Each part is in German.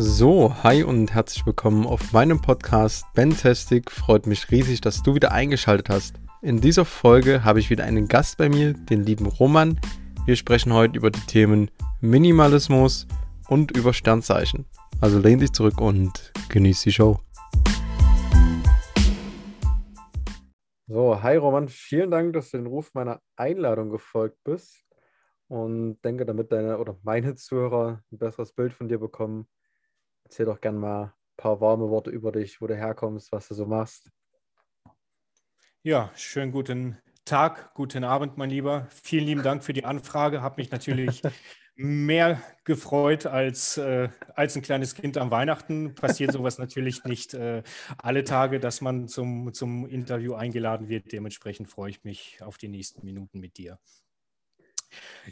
So, hi und herzlich willkommen auf meinem Podcast Bentastic. Freut mich riesig, dass du wieder eingeschaltet hast. In dieser Folge habe ich wieder einen Gast bei mir, den lieben Roman. Wir sprechen heute über die Themen Minimalismus und über Sternzeichen. Also lehn dich zurück und genieß die Show. So, hi Roman, vielen Dank, dass du den Ruf meiner Einladung gefolgt bist und denke, damit deine oder meine Zuhörer ein besseres Bild von dir bekommen, erzähl doch gerne mal ein paar warme Worte über dich, wo du herkommst, was du so machst. Ja, schönen guten Tag, guten Abend, mein Lieber. Vielen lieben Dank für die Anfrage. Habe mich natürlich mehr gefreut als, äh, als ein kleines Kind am Weihnachten. Passiert sowas natürlich nicht äh, alle Tage, dass man zum, zum Interview eingeladen wird. Dementsprechend freue ich mich auf die nächsten Minuten mit dir.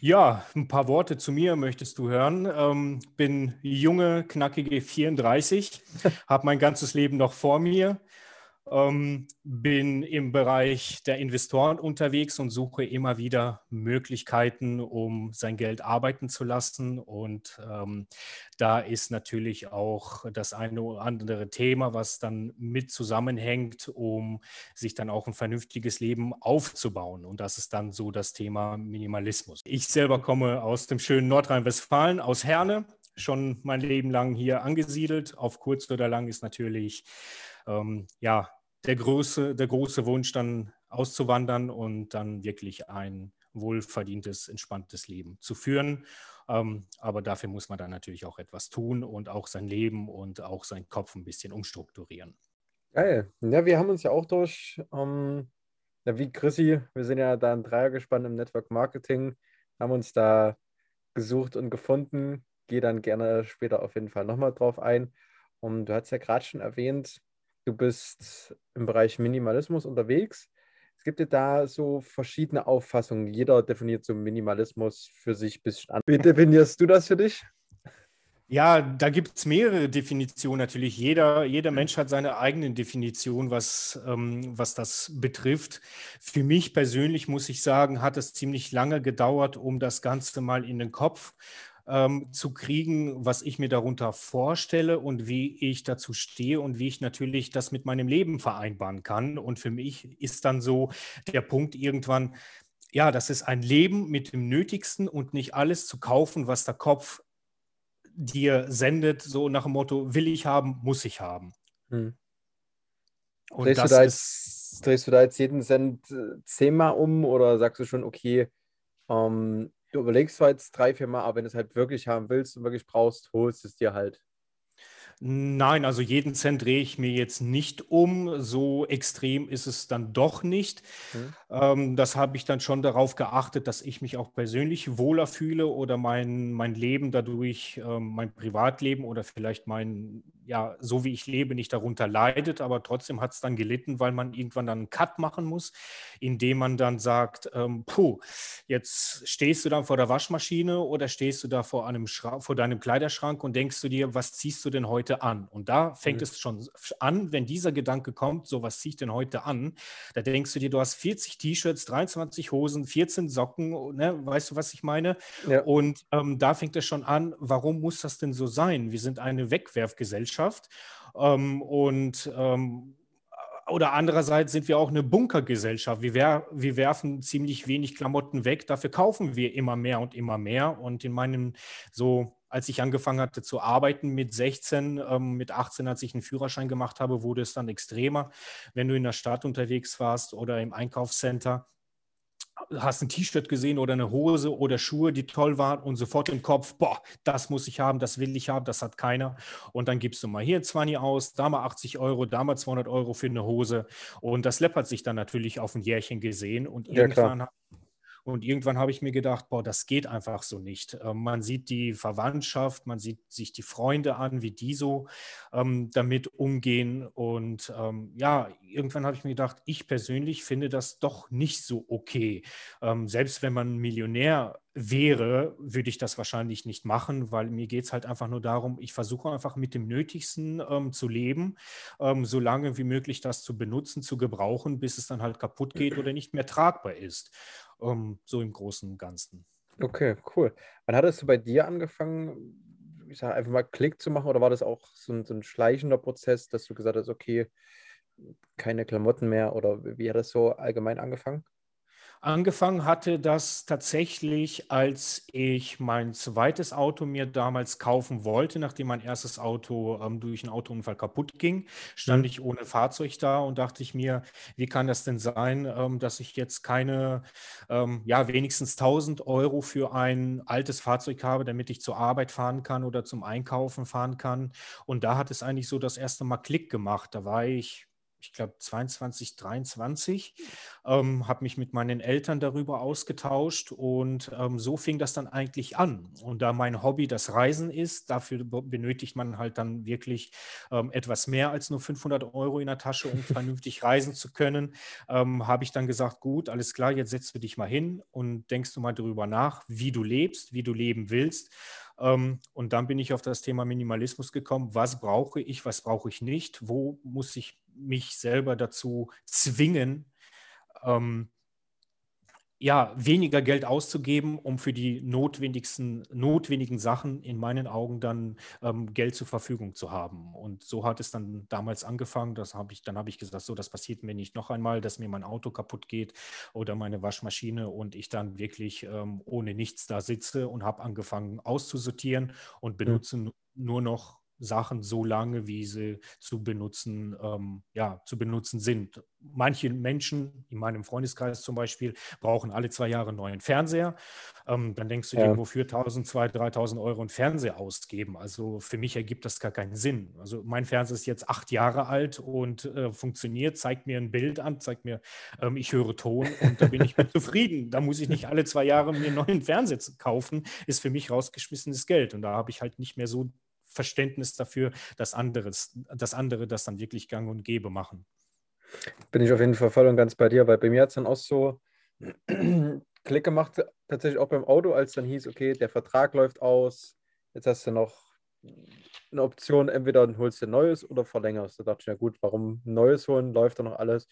Ja, ein paar Worte zu mir möchtest du hören. Ähm, bin junge, knackige 34, habe mein ganzes Leben noch vor mir. Ähm, bin im Bereich der Investoren unterwegs und suche immer wieder Möglichkeiten, um sein Geld arbeiten zu lassen. Und ähm, da ist natürlich auch das eine oder andere Thema, was dann mit zusammenhängt, um sich dann auch ein vernünftiges Leben aufzubauen. Und das ist dann so das Thema Minimalismus. Ich selber komme aus dem schönen Nordrhein-Westfalen, aus Herne, schon mein Leben lang hier angesiedelt. Auf kurz oder lang ist natürlich ähm, ja, der, große, der große Wunsch, dann auszuwandern und dann wirklich ein wohlverdientes, entspanntes Leben zu führen. Ähm, aber dafür muss man dann natürlich auch etwas tun und auch sein Leben und auch seinen Kopf ein bisschen umstrukturieren. Geil. Ja, wir haben uns ja auch durch, ähm, ja, wie Chrissy, wir sind ja da ein Dreiergespann im Network Marketing, haben uns da gesucht und gefunden. Gehe dann gerne später auf jeden Fall nochmal drauf ein. Und du hast ja gerade schon erwähnt, du bist im Bereich Minimalismus unterwegs. Es gibt ja da so verschiedene Auffassungen. Jeder definiert so Minimalismus für sich ein bisschen an. Wie definierst du das für dich? Ja, da gibt es mehrere Definitionen natürlich. Jeder, jeder Mensch hat seine eigene Definition, was, ähm, was das betrifft. Für mich persönlich muss ich sagen, hat es ziemlich lange gedauert, um das Ganze mal in den Kopf ähm, zu kriegen, was ich mir darunter vorstelle und wie ich dazu stehe und wie ich natürlich das mit meinem Leben vereinbaren kann. Und für mich ist dann so der Punkt irgendwann, ja, das ist ein Leben mit dem Nötigsten und nicht alles zu kaufen, was der Kopf dir sendet, so nach dem Motto, will ich haben, muss ich haben. Hm. Und drehst, das du da jetzt, drehst du da jetzt jeden Cent äh, zehnmal um oder sagst du schon, okay, ähm, du überlegst jetzt drei, vier Mal, aber wenn du es halt wirklich haben willst und wirklich brauchst, holst es dir halt. Nein, also jeden Cent drehe ich mir jetzt nicht um. So extrem ist es dann doch nicht. Mhm. Ähm, das habe ich dann schon darauf geachtet, dass ich mich auch persönlich wohler fühle oder mein, mein Leben dadurch, ähm, mein Privatleben oder vielleicht mein, ja, so wie ich lebe, nicht darunter leidet. Aber trotzdem hat es dann gelitten, weil man irgendwann dann einen Cut machen muss, indem man dann sagt, ähm, puh, jetzt stehst du dann vor der Waschmaschine oder stehst du da vor, einem vor deinem Kleiderschrank und denkst du dir, was ziehst du denn heute? heute an? Und da fängt mhm. es schon an, wenn dieser Gedanke kommt, so was ziehe ich denn heute an? Da denkst du dir, du hast 40 T-Shirts, 23 Hosen, 14 Socken, ne? weißt du, was ich meine? Ja. Und ähm, da fängt es schon an, warum muss das denn so sein? Wir sind eine Wegwerfgesellschaft ähm, und ähm, oder andererseits sind wir auch eine Bunkergesellschaft. Wir, wer wir, werfen ziemlich wenig Klamotten weg, dafür kaufen wir immer mehr und immer mehr. Und in meinem so als ich angefangen hatte zu arbeiten mit 16, ähm, mit 18, als ich einen Führerschein gemacht habe, wurde es dann extremer. Wenn du in der Stadt unterwegs warst oder im Einkaufscenter, hast ein T-Shirt gesehen oder eine Hose oder Schuhe, die toll waren und sofort im Kopf, boah, das muss ich haben, das will ich haben, das hat keiner. Und dann gibst du mal hier 20 aus, da mal 80 Euro, da mal 200 Euro für eine Hose. Und das läppert sich dann natürlich auf ein Jährchen gesehen. Und ja, irgendwann klar. Und irgendwann habe ich mir gedacht, boah, das geht einfach so nicht. Ähm, man sieht die Verwandtschaft, man sieht sich die Freunde an, wie die so ähm, damit umgehen. Und ähm, ja, irgendwann habe ich mir gedacht, ich persönlich finde das doch nicht so okay. Ähm, selbst wenn man Millionär wäre, würde ich das wahrscheinlich nicht machen, weil mir geht es halt einfach nur darum, ich versuche einfach mit dem Nötigsten ähm, zu leben, ähm, so lange wie möglich das zu benutzen, zu gebrauchen, bis es dann halt kaputt geht oder nicht mehr tragbar ist um, so im Großen und Ganzen. Okay, cool. Wann hattest du bei dir angefangen, ich sage einfach mal, Klick zu machen oder war das auch so ein, so ein schleichender Prozess, dass du gesagt hast, okay, keine Klamotten mehr oder wie hat das so allgemein angefangen? Angefangen hatte das tatsächlich, als ich mein zweites Auto mir damals kaufen wollte, nachdem mein erstes Auto ähm, durch einen Autounfall kaputt ging, stand Mhm. ich ohne Fahrzeug da und dachte ich mir, wie kann das denn sein, ähm, dass ich jetzt keine, ähm, ja, wenigstens 1000 Euro für ein altes Fahrzeug habe, damit ich zur Arbeit fahren kann oder zum Einkaufen fahren kann. Und da hat es eigentlich so das erste Mal Klick gemacht. Da war ich ich glaube 22, 23, ähm, habe mich mit meinen Eltern darüber ausgetauscht und ähm, so fing das dann eigentlich an. Und da mein Hobby das Reisen ist, dafür be- benötigt man halt dann wirklich ähm, etwas mehr als nur 500 Euro in der Tasche, um vernünftig reisen zu können, ähm, habe ich dann gesagt, gut, alles klar, jetzt setzt du dich mal hin und denkst du mal darüber nach, wie du lebst, wie du leben willst. Ähm, und dann bin ich auf das Thema Minimalismus gekommen. Was brauche ich, was brauche ich nicht? Wo muss ich mich selber dazu zwingen, ähm, ja, weniger Geld auszugeben, um für die notwendigsten, notwendigen Sachen in meinen Augen dann ähm, Geld zur Verfügung zu haben. Und so hat es dann damals angefangen. Das habe ich, dann habe ich gesagt, so, das passiert mir nicht noch einmal, dass mir mein Auto kaputt geht oder meine Waschmaschine und ich dann wirklich ähm, ohne nichts da sitze und habe angefangen auszusortieren und Mhm. benutze nu- nur noch Sachen so lange, wie sie zu benutzen, ähm, ja, zu benutzen sind. Manche Menschen, in meinem Freundeskreis zum Beispiel, brauchen alle zwei Jahre einen neuen Fernseher. Ähm, dann denkst du dir, Ja, wofür 1000, 2000, 3000 Euro einen Fernseher ausgeben? Also für mich ergibt das gar keinen Sinn. Also mein Fernseher ist jetzt acht Jahre alt und äh, funktioniert, zeigt mir ein Bild an, zeigt mir, ähm, ich höre Ton und da bin ich mit zufrieden. Da muss ich nicht alle zwei Jahre mir einen neuen Fernseher kaufen, ist für mich rausgeschmissenes Geld. Und da habe ich halt nicht mehr so Verständnis dafür, dass anderes, dass andere das dann wirklich gang und gäbe machen. bin ich auf jeden Fall voll und ganz bei dir, weil bei mir hat es dann auch so Klick gemacht, tatsächlich auch beim Auto, als dann hieß, okay, der Vertrag läuft aus, jetzt hast du noch eine Option, entweder holst du ein neues oder verlängerst. Da dachte ich, ja gut, warum ein neues holen, läuft doch noch alles.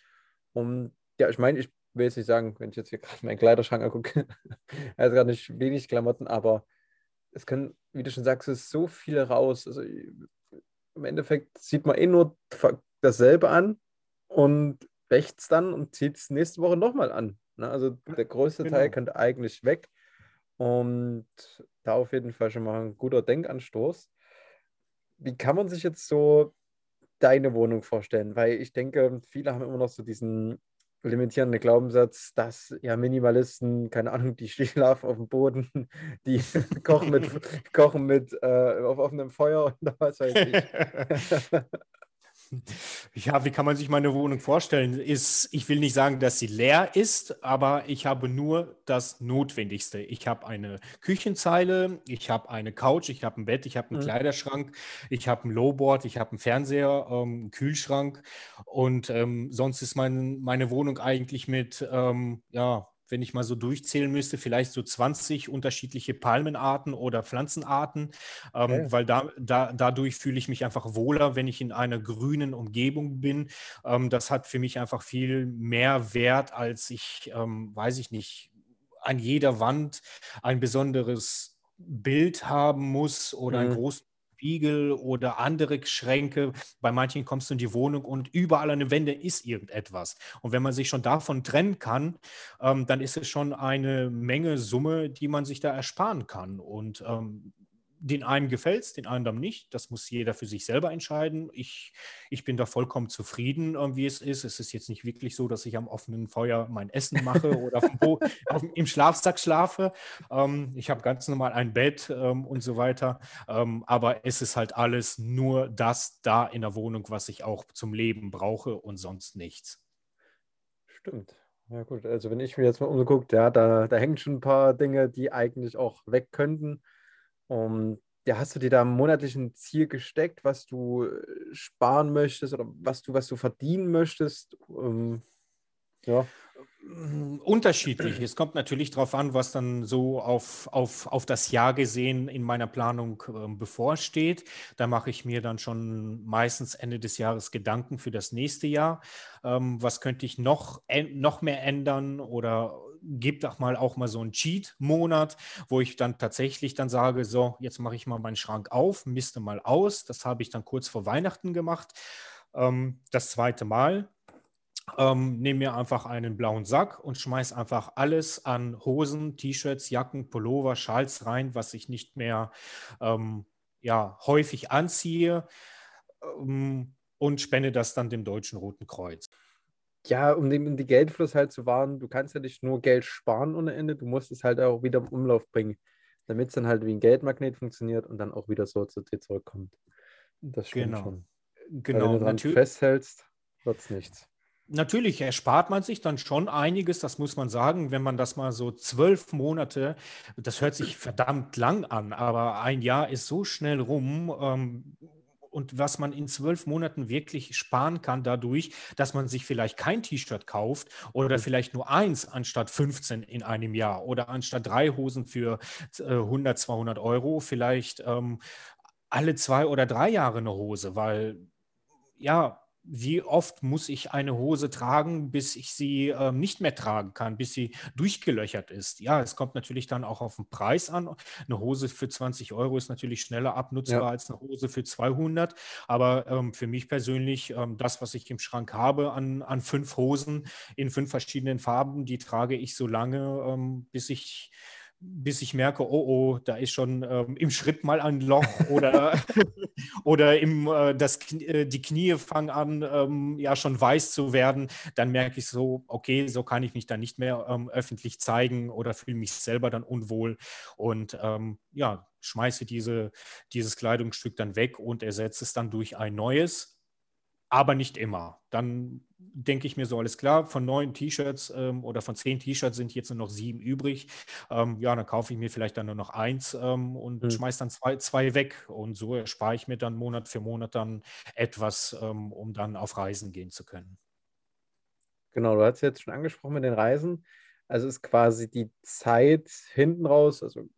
Und ja, ich meine, ich will jetzt nicht sagen, wenn ich jetzt hier gerade meinen Kleiderschrank angucke, hat gerade nicht wenig Klamotten, aber es können, wie du schon sagst, es so viel raus. Also im Endeffekt sieht man eh nur dasselbe an und wächt es dann und zieht es nächste Woche nochmal an. Ne? Also der größte Teil Genau. könnte eigentlich weg. Und da auf jeden Fall schon mal ein guter Denkanstoß. Wie kann man sich jetzt so deine Wohnung vorstellen? Weil ich denke, viele haben immer noch so diesen limitierenden Glaubenssatz, dass ja Minimalisten, keine Ahnung, die schlafen auf dem Boden, die kochen mit, kochen mit äh, auf offenem Feuer oder was weiß ich. Ja, wie kann man sich meine Wohnung vorstellen? Ist, ich will nicht sagen, dass sie leer ist, aber ich habe nur das Notwendigste. Ich habe eine Küchenzeile, ich habe eine Couch, ich habe ein Bett, ich habe einen Mhm. Kleiderschrank, ich habe ein Lowboard, ich habe einen Fernseher, ähm, einen Kühlschrank und ähm, sonst ist mein, meine Wohnung eigentlich mit, ähm, ja, wenn ich mal so durchzählen müsste, vielleicht so 20 unterschiedliche Palmenarten oder Pflanzenarten, ähm, Okay. weil da, da, dadurch fühle ich mich einfach wohler, wenn ich in einer grünen Umgebung bin. Ähm, das hat für mich einfach viel mehr Wert, als ich, ähm, weiß ich nicht, an jeder Wand ein besonderes Bild haben muss oder einen Mhm. großen Spiegel oder andere Schränke. Bei manchen kommst du in die Wohnung und überall an den Wänden ist irgendetwas. Und wenn man sich schon davon trennen kann, ähm, dann ist es schon eine Menge Summe, die man sich da ersparen kann. Und ähm, den einen gefällt es, den anderen nicht. Das muss jeder für sich selber entscheiden. Ich, ich bin da vollkommen zufrieden, wie es ist. Es ist jetzt nicht wirklich so, dass ich am offenen Feuer mein Essen mache oder auf im Schlafsack schlafe. Ähm, ich habe ganz normal ein Bett ähm, und so weiter. Ähm, aber es ist halt alles nur das da in der Wohnung, was ich auch zum Leben brauche und sonst nichts. Stimmt. Ja, gut. Also, wenn ich mir jetzt mal umgucke, ja, da, da hängen schon ein paar Dinge, die eigentlich auch weg könnten. Und ja, hast du dir da ein monatlichen Ziel gesteckt, was du äh, sparen möchtest oder was du, was du verdienen möchtest? Ähm, ja. Mm, Unterschiedlich. Es kommt natürlich darauf an, was dann so auf, auf, auf das Jahr gesehen in meiner Planung ähm, bevorsteht. Da mache ich mir dann schon meistens Ende des Jahres Gedanken für das nächste Jahr. Ähm, was könnte ich noch, noch mehr ändern oder gebe auch mal auch mal so einen Cheat-Monat, wo ich dann tatsächlich dann sage, so, jetzt mache ich mal meinen Schrank auf, misste mal aus. Das habe ich dann kurz vor Weihnachten gemacht. Ähm, das zweite Mal ähm, nehme mir einfach einen blauen Sack und schmeiße einfach alles an Hosen, T-Shirts, Jacken, Pullover, Schals rein, was ich nicht mehr ähm, ja, häufig anziehe ähm, und spende das dann dem Deutschen Roten Kreuz. Ja, um den, um die Geldfluss halt zu wahren, du kannst ja nicht nur Geld sparen ohne Ende, du musst es halt auch wieder im Umlauf bringen, damit es dann halt wie ein Geldmagnet funktioniert und dann auch wieder so zu dir zurückkommt. Das stimmt genau. schon. Genau, Weil wenn du dran festhältst, wird es nichts. Natürlich erspart man sich dann schon einiges, das muss man sagen, wenn man das mal so zwölf Monate, das hört sich verdammt lang an, aber ein Jahr ist so schnell rum. Ähm, und was man in zwölf Monaten wirklich sparen kann dadurch, dass man sich vielleicht kein T-Shirt kauft oder vielleicht nur eins anstatt 15 in einem Jahr oder anstatt drei Hosen für 100, äh, 200 Euro vielleicht ähm, alle zwei oder drei Jahre eine Hose, weil ja, wie oft muss ich eine Hose tragen, bis ich sie äh, nicht mehr tragen kann, bis sie durchgelöchert ist. Ja, es kommt natürlich dann auch auf den Preis an. Eine Hose für 20 Euro ist natürlich schneller abnutzbar ja. als eine Hose für 200. Aber ähm, für mich persönlich, ähm, das, was ich im Schrank habe an, an fünf Hosen in fünf verschiedenen Farben, die trage ich so lange, ähm, bis ich bis ich merke, oh oh, da ist schon ähm, im Schritt mal ein Loch oder, oder im, äh, das, äh, die Knie fangen an, ähm, ja schon weiß zu werden, dann merke ich so, okay, so kann ich mich dann nicht mehr ähm, öffentlich zeigen oder fühle mich selber dann unwohl und ähm, ja, schmeiße diese, dieses Kleidungsstück dann weg und ersetze es dann durch ein neues, aber nicht immer. Dann denke ich mir so, alles klar, von neun T-Shirts ähm, oder von zehn T-Shirts sind jetzt nur noch sieben übrig. Ähm, ja, dann kaufe ich mir vielleicht dann nur noch eins ähm, und mhm. schmeiße dann zwei, zwei weg. Und so erspare ich mir dann Monat für Monat dann etwas, ähm, um dann auf Reisen gehen zu können. Genau, du hast jetzt schon angesprochen mit den Reisen. Also ist quasi die Zeit hinten raus, also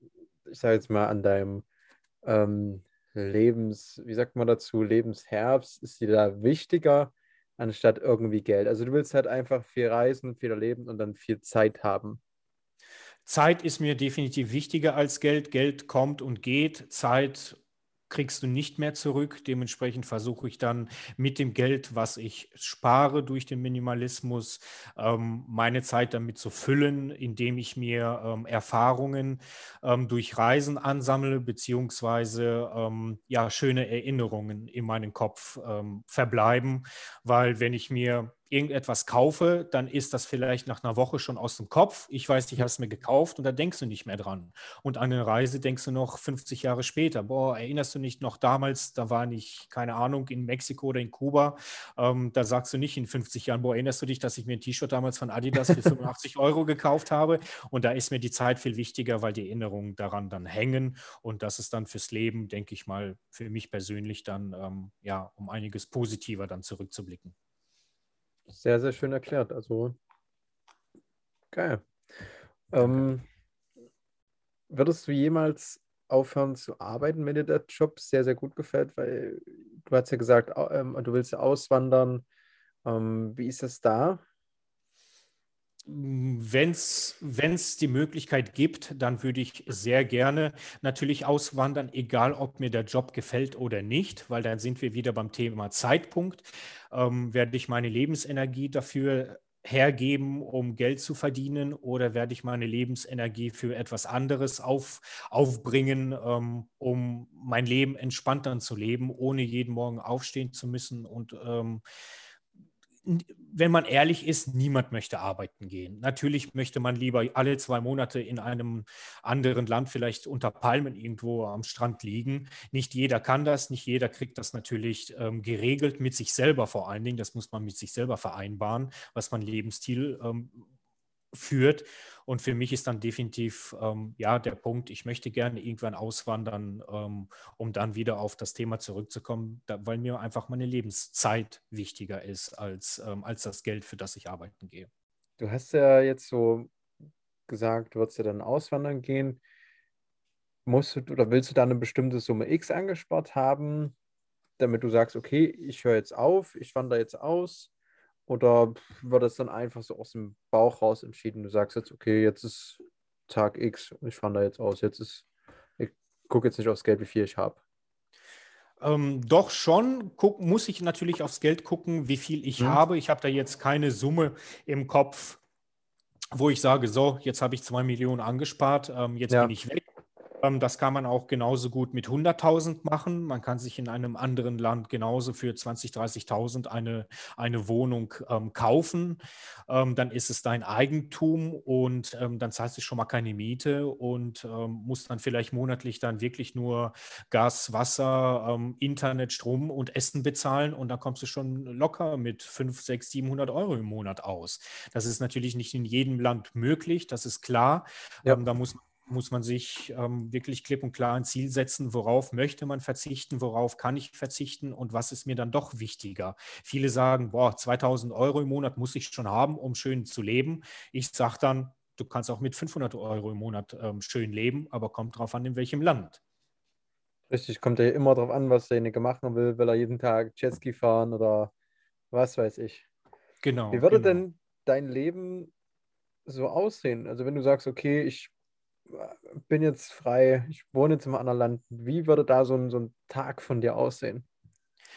ich sage jetzt mal an deinem ähm, Lebens, wie sagt man dazu, Lebensherbst ist dir da wichtiger anstatt irgendwie Geld. Also du willst halt einfach viel reisen, viel erleben und dann viel Zeit haben. Zeit ist mir definitiv wichtiger als Geld. Geld kommt und geht. Zeit kriegst du nicht mehr zurück. Dementsprechend versuche ich dann mit dem Geld, was ich spare durch den Minimalismus, ähm, meine Zeit damit zu füllen, indem ich mir ähm, Erfahrungen ähm, durch Reisen ansammle, beziehungsweise ähm, ja, schöne Erinnerungen in meinem Kopf ähm, verbleiben. Weil wenn ich mir irgendetwas kaufe, dann ist das vielleicht nach einer Woche schon aus dem Kopf. Ich weiß, ich habe es mir gekauft und da denkst du nicht mehr dran. Und an eine Reise denkst du noch 50 Jahre später. Boah, erinnerst du nicht noch damals, da war ich, keine Ahnung, in Mexiko oder in Kuba. Ähm, da sagst du nicht in 50 Jahren, boah, erinnerst du dich, dass ich mir ein T-Shirt damals von Adidas für 85 Euro gekauft habe? Und da ist mir die Zeit viel wichtiger, weil die Erinnerungen daran dann hängen. Und das ist dann fürs Leben, denke ich mal, für mich persönlich dann, ähm, ja, um einiges positiver dann zurückzublicken. Sehr, sehr schön erklärt. Also geil. Ähm, würdest du jemals aufhören zu arbeiten, wenn dir der Job sehr, sehr gut gefällt? Weil du hast ja gesagt, ähm, du willst auswandern. Ähm, wie ist das da? Wenn es die Möglichkeit gibt, dann würde ich sehr gerne natürlich auswandern, egal ob mir der Job gefällt oder nicht, weil dann sind wir wieder beim Thema Zeitpunkt. Ähm, werde ich meine Lebensenergie dafür hergeben, um Geld zu verdienen, oder werde ich meine Lebensenergie für etwas anderes auf, aufbringen, ähm, um mein Leben entspannter zu leben, ohne jeden Morgen aufstehen zu müssen und ähm, wenn man ehrlich ist, niemand möchte arbeiten gehen. Natürlich möchte man lieber alle zwei Monate in einem anderen Land, vielleicht unter Palmen irgendwo am Strand liegen. Nicht jeder kann das, nicht jeder kriegt das natürlich ähm, geregelt mit sich selber vor allen Dingen. Das muss man mit sich selber vereinbaren, was man Lebensstil ähm, führt. Und für mich ist dann definitiv ähm, ja der Punkt, ich möchte gerne irgendwann auswandern, ähm, um dann wieder auf das Thema zurückzukommen, da, weil mir einfach meine Lebenszeit wichtiger ist als, ähm, als das Geld, für das ich arbeiten gehe. Du hast ja jetzt so gesagt, du würdest ja dann auswandern gehen. Musst du oder willst du da eine bestimmte Summe X angespart haben, damit du sagst, okay, ich höre jetzt auf, ich wandere jetzt aus? Oder wird das dann einfach so aus dem Bauch raus entschieden? Du sagst jetzt, okay, jetzt ist Tag X und ich fahre da jetzt aus. Jetzt ist, ich gucke jetzt nicht aufs Geld, wie viel ich habe. Ähm, doch schon guck, muss ich natürlich aufs Geld gucken, wie viel ich hm. habe. Ich habe da jetzt keine Summe im Kopf, wo ich sage, so, jetzt habe ich zwei Millionen angespart, ähm, jetzt ja. bin ich weg. Ähm, das kann man auch genauso gut mit 100.000 machen. Man kann sich in einem anderen Land genauso für 20.000, 30.000 eine, eine Wohnung ähm, kaufen. Ähm, dann ist es dein Eigentum und ähm, dann zahlst du schon mal keine Miete und ähm, musst dann vielleicht monatlich dann wirklich nur Gas, Wasser, ähm, Internet, Strom und Essen bezahlen und dann kommst du schon locker mit 5, 6, 700 Euro im Monat aus. Das ist natürlich nicht in jedem Land möglich, das ist klar. Ja. da muss man muss man sich ähm, wirklich klipp und klar ein Ziel setzen, worauf möchte man verzichten, worauf kann ich verzichten und was ist mir dann doch wichtiger. Viele sagen, boah, 2000 Euro im Monat muss ich schon haben, um schön zu leben. Ich sage dann, du kannst auch mit 500 Euro im Monat ähm, schön leben, aber kommt drauf an, in welchem Land. Richtig, kommt ja immer darauf an, was derjenige machen will. Will er jeden Tag Jetski fahren oder was weiß ich. Genau. Wie würde genau. denn dein Leben so aussehen? Also wenn du sagst, okay, ich bin jetzt frei, ich wohne jetzt im anderen Land. Wie würde da so ein, so ein Tag von dir aussehen?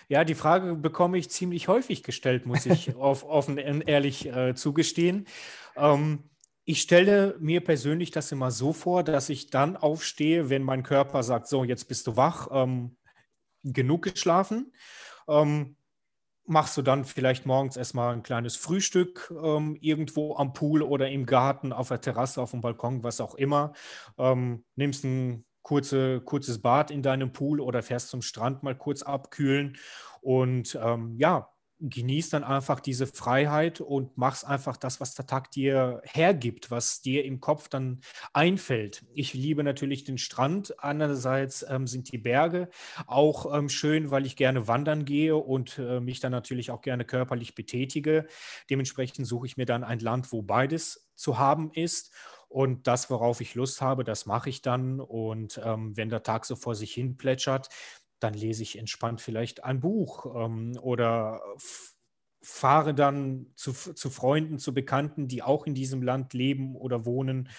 Ja, die Frage bekomme ich ziemlich häufig gestellt, muss ich auf, offen ehrlich äh, zugestehen. Ähm, ich stelle mir persönlich das immer so vor, dass ich dann aufstehe, wenn mein Körper sagt, so, jetzt bist du wach, ähm, genug geschlafen. Ähm, machst du dann vielleicht morgens erstmal ein kleines Frühstück ähm, irgendwo am Pool oder im Garten, auf der Terrasse, auf dem Balkon, was auch immer. Ähm, nimmst ein kurze, kurzes Bad in deinem Pool oder fährst zum Strand mal kurz abkühlen und ähm, ja, genieß dann einfach diese Freiheit und machst einfach das, was der Tag dir hergibt, was dir im Kopf dann einfällt. Ich liebe natürlich den Strand. Andererseits ähm, sind die Berge auch ähm, schön, weil ich gerne wandern gehe und äh, mich dann natürlich auch gerne körperlich betätige. Dementsprechend suche ich mir dann ein Land, wo beides zu haben ist. Und das, worauf ich Lust habe, das mache ich dann. Und ähm, wenn der Tag so vor sich hin plätschert, dann lese ich entspannt vielleicht ein Buch ähm, oder fahre dann zu, zu, Freunden, zu Bekannten, die auch in diesem Land leben oder wohnen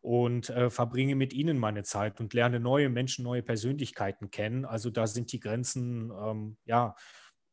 und äh, verbringe mit ihnen meine Zeit und lerne neue Menschen, neue Persönlichkeiten kennen. Also da sind die Grenzen ähm, ja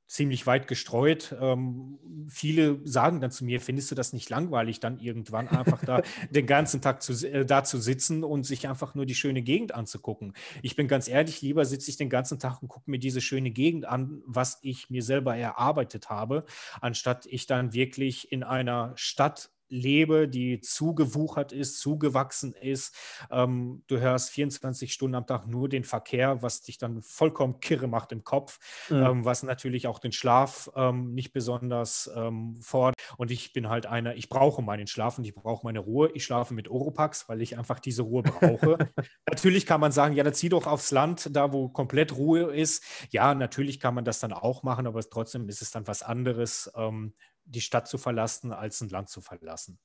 ziemlich weit gestreut. Ähm, viele sagen dann zu mir, findest du das nicht langweilig, dann irgendwann einfach da den ganzen Tag zu, äh, da zu sitzen und sich einfach nur die schöne Gegend anzugucken. Ich bin ganz ehrlich, lieber sitze ich den ganzen Tag und gucke mir diese schöne Gegend an, was ich mir selber erarbeitet habe, anstatt ich dann wirklich in einer Stadt lebe, die zugewuchert ist, zugewachsen ist. Ähm, du hörst 24 Stunden am Tag nur den Verkehr, was dich dann vollkommen kirre macht im Kopf, mhm. ähm, was natürlich auch den Schlaf ähm, nicht besonders ähm, fordert. Und ich bin halt einer, ich brauche meinen Schlaf und ich brauche meine Ruhe. Ich schlafe mit Oropax, weil ich einfach diese Ruhe brauche. natürlich kann man sagen, ja, dann zieh doch aufs Land, da wo komplett Ruhe ist. Ja, natürlich kann man das dann auch machen, aber trotzdem ist es dann was anderes ähm, die Stadt zu verlassen, als ein Land zu verlassen.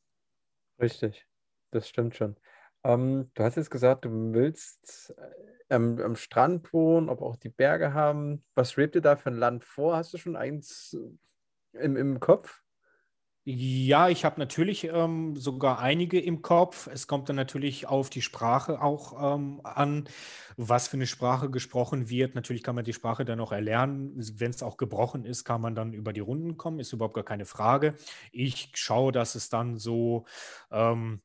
Richtig, das stimmt schon. Ähm, du hast jetzt gesagt, du willst äh, am Strand wohnen, ob auch die Berge haben. Was schwebt dir da für ein Land vor? Hast du schon eins im, im Kopf? Ja, ich habe natürlich ähm, sogar einige im Kopf. Es kommt dann natürlich auf die Sprache auch ähm, an, was für eine Sprache gesprochen wird. Natürlich kann man die Sprache dann auch erlernen. Wenn es auch gebrochen ist, kann man dann über die Runden kommen, ist überhaupt gar keine Frage. Ich schaue, dass es dann so ähm,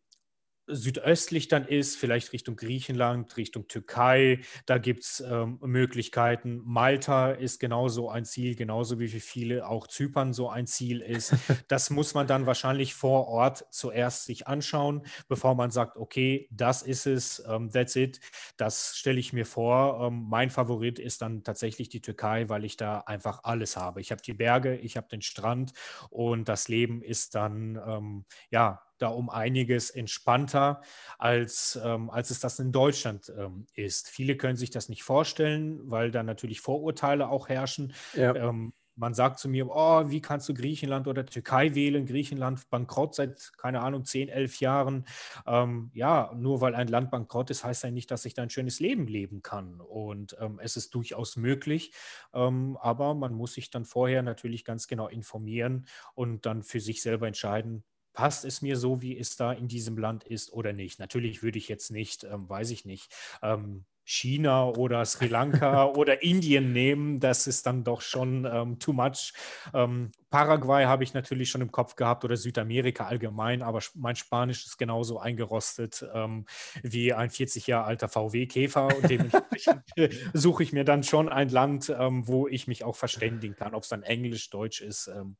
südöstlich dann ist, vielleicht Richtung Griechenland, Richtung Türkei, da gibt es ähm, Möglichkeiten. Malta ist genauso ein Ziel, genauso wie für viele auch Zypern so ein Ziel ist. Das muss man dann wahrscheinlich vor Ort zuerst sich anschauen, bevor man sagt, okay, das ist es, ähm, that's it. Das stelle ich mir vor. Ähm, mein Favorit ist dann tatsächlich die Türkei, weil ich da einfach alles habe. Ich habe die Berge, ich habe den Strand und das Leben ist dann, ähm, ja, da um einiges entspannter, als, ähm, als es das in Deutschland ähm, ist. Viele können sich das nicht vorstellen, weil da natürlich Vorurteile auch herrschen. Ja. Ähm, man sagt zu mir, oh, wie kannst du Griechenland oder Türkei wählen? Griechenland bankrott seit, keine Ahnung, 10, 11 Jahren. Ähm, ja, nur weil ein Land bankrott ist, heißt ja nicht, dass ich da ein schönes Leben leben kann. Und ähm, es ist durchaus möglich, ähm, aber man muss sich dann vorher natürlich ganz genau informieren und dann für sich selber entscheiden, passt es mir so, wie es da in diesem Land ist oder nicht. Natürlich würde ich jetzt nicht, ähm, weiß ich nicht, ähm, China oder Sri Lanka oder Indien nehmen, das ist dann doch schon ähm, too much. Ähm, Paraguay habe ich natürlich schon im Kopf gehabt oder Südamerika allgemein, aber mein Spanisch ist genauso eingerostet ähm, wie ein 40 Jahre alter VW-Käfer und dementsprechend suche ich mir dann schon ein Land, ähm, wo ich mich auch verständigen kann, ob es dann Englisch, Deutsch ist. Ähm,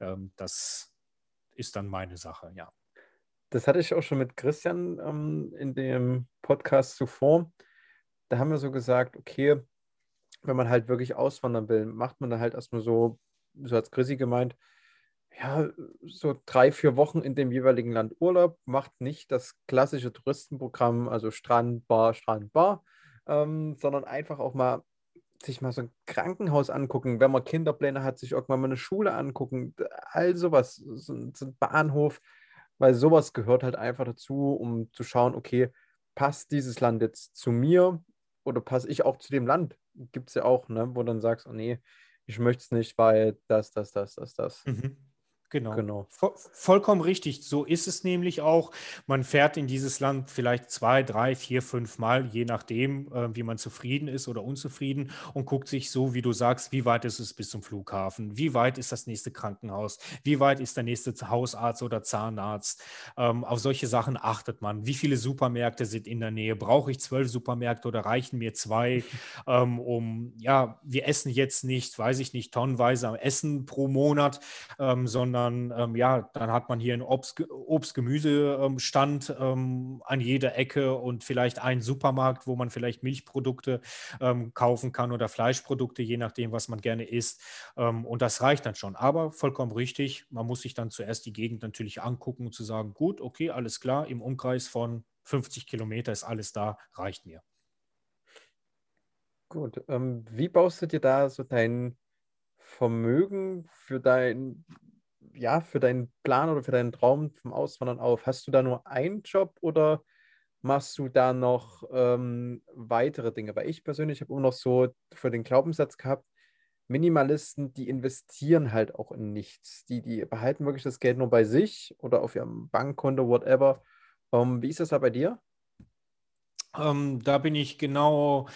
ähm, das ist dann meine Sache, ja. Das hatte ich auch schon mit Christian in dem Podcast zuvor da haben wir so gesagt, okay, wenn man halt wirklich auswandern will, macht man dann halt erstmal so, so als Chrissy gemeint, ja, so drei, vier Wochen in dem jeweiligen Land Urlaub, macht nicht das klassische Touristenprogramm, also Strand, Bar, Strand, Bar, ähm, sondern einfach auch mal sich mal so ein Krankenhaus angucken, wenn man Kinderpläne hat, sich irgendwann mal eine Schule angucken, all sowas, so, so ein Bahnhof, weil sowas gehört halt einfach dazu, um zu schauen, okay, passt dieses Land jetzt zu mir? oder passe ich auch zu dem Land? Gibt es ja auch, ne? wo dann sagst, oh nee, ich möchte es nicht, weil das, das, das, das, das. Mhm. Genau. genau. Voll, vollkommen richtig. So ist es nämlich auch. Man fährt in dieses Land vielleicht zwei, drei, vier, fünf Mal, je nachdem, äh, wie man zufrieden ist oder unzufrieden und guckt sich so, wie du sagst, wie weit ist es bis zum Flughafen? Wie weit ist das nächste Krankenhaus? Wie weit ist der nächste Hausarzt oder Zahnarzt? Ähm, auf solche Sachen achtet man. Wie viele Supermärkte sind in der Nähe? Brauche ich zwölf Supermärkte oder reichen mir zwei? Ähm, um, ja, wir essen jetzt nicht, weiß ich nicht, tonnenweise Essen pro Monat, ähm, sondern sondern ähm, ja, dann hat man hier einen Obst-Gemüsestand ähm, an jeder Ecke und vielleicht einen Supermarkt, wo man vielleicht Milchprodukte ähm, kaufen kann oder Fleischprodukte, je nachdem, was man gerne isst. Ähm, und das reicht dann schon. Aber vollkommen richtig, man muss sich dann zuerst die Gegend natürlich angucken und zu sagen, gut, okay, alles klar, im Umkreis von 50 Kilometer ist alles da, reicht mir. Gut, ähm, wie baust du dir da so dein Vermögen für dein ja, für deinen Plan oder für deinen Traum vom Auswandern auf? Hast du da nur einen Job oder machst du da noch ähm, weitere Dinge? Weil ich persönlich habe immer noch so für den Glaubenssatz gehabt, Minimalisten, die investieren halt auch in nichts. Die, die behalten wirklich das Geld nur bei sich oder auf ihrem Bankkonto, whatever. Ähm, wie ist das da bei dir? Ähm, da bin ich genau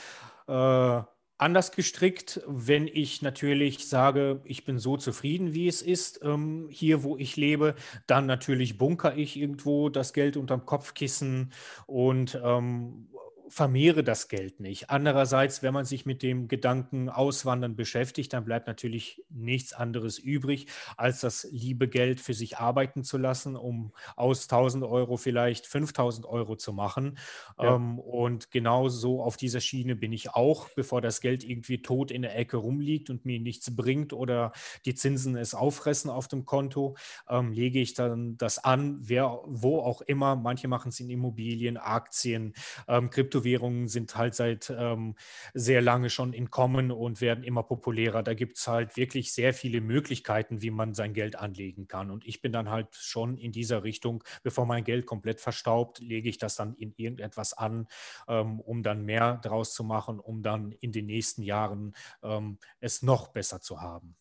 äh, anders gestrickt, wenn ich natürlich sage, ich bin so zufrieden, wie es ist, ähm, hier, wo ich lebe, dann natürlich bunker ich irgendwo das Geld unterm Kopfkissen und ähm, vermehre das Geld nicht. Andererseits, wenn man sich mit dem Gedanken Auswandern beschäftigt, dann bleibt natürlich nichts anderes übrig, als das liebe Geld für sich arbeiten zu lassen, um aus 1000 Euro vielleicht 5000 Euro zu machen. Ja. Ähm, und genauso auf dieser Schiene bin ich auch, bevor das Geld irgendwie tot in der Ecke rumliegt und mir nichts bringt oder die Zinsen es auffressen auf dem Konto, ähm, lege ich dann das an, wer, wo auch immer. Manche machen es in Immobilien, Aktien, ähm, Krypto Kryptowährungen sind halt seit ähm, sehr lange schon in Kommen und werden immer populärer. Da gibt es halt wirklich sehr viele Möglichkeiten, wie man sein Geld anlegen kann. Und ich bin dann halt schon in dieser Richtung, bevor mein Geld komplett verstaubt, lege ich das dann in irgendetwas an, ähm, um dann mehr draus zu machen, um dann in den nächsten Jahren ähm, es noch besser zu haben.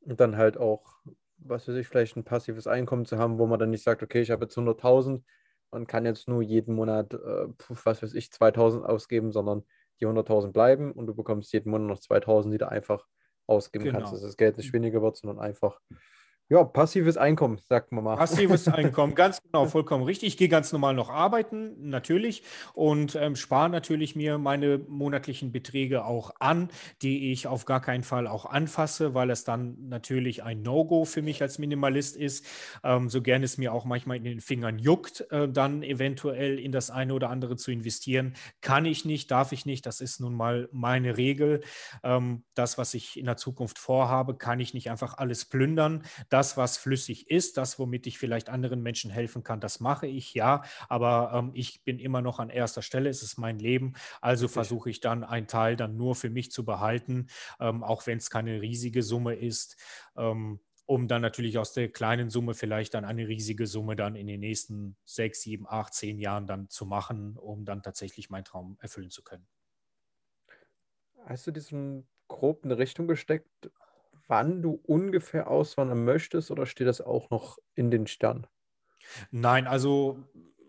Und dann halt auch, was weiß ich, vielleicht ein passives Einkommen zu haben, wo man dann nicht sagt, okay, ich habe jetzt 100.000, und kann jetzt nur jeden Monat, äh, was weiß ich, 2000 ausgeben, sondern die 100.000 bleiben und du bekommst jeden Monat noch 2000, die du einfach ausgeben genau. kannst, dass das Geld nicht weniger wird, sondern einfach ja, passives Einkommen, sagt man mal. Passives Einkommen, ganz genau, vollkommen richtig. Ich gehe ganz normal noch arbeiten, natürlich, und ähm, spare natürlich mir meine monatlichen Beträge auch an, die ich auf gar keinen Fall auch anfasse, weil es dann natürlich ein No-Go für mich als Minimalist ist. Ähm, so gern es mir auch manchmal in den Fingern juckt, äh, dann eventuell in das eine oder andere zu investieren, kann ich nicht, darf ich nicht. Das ist nun mal meine Regel. Ähm, das, was ich in der Zukunft vorhabe, kann ich nicht einfach alles plündern das, was flüssig ist, das, womit ich vielleicht anderen Menschen helfen kann, das mache ich, ja, aber ähm, ich bin immer noch an erster Stelle, es ist mein Leben, also versuche ich dann einen Teil dann nur für mich zu behalten, ähm, auch wenn es keine riesige Summe ist. Ähm, um dann natürlich aus der kleinen Summe vielleicht dann eine riesige Summe dann in den nächsten sechs, sieben, acht, zehn Jahren dann zu machen, um dann tatsächlich meinen Traum erfüllen zu können. Hast du diesen grob eine Richtung gesteckt, wann du ungefähr auswandern möchtest oder steht das auch noch in den Sternen? Nein, also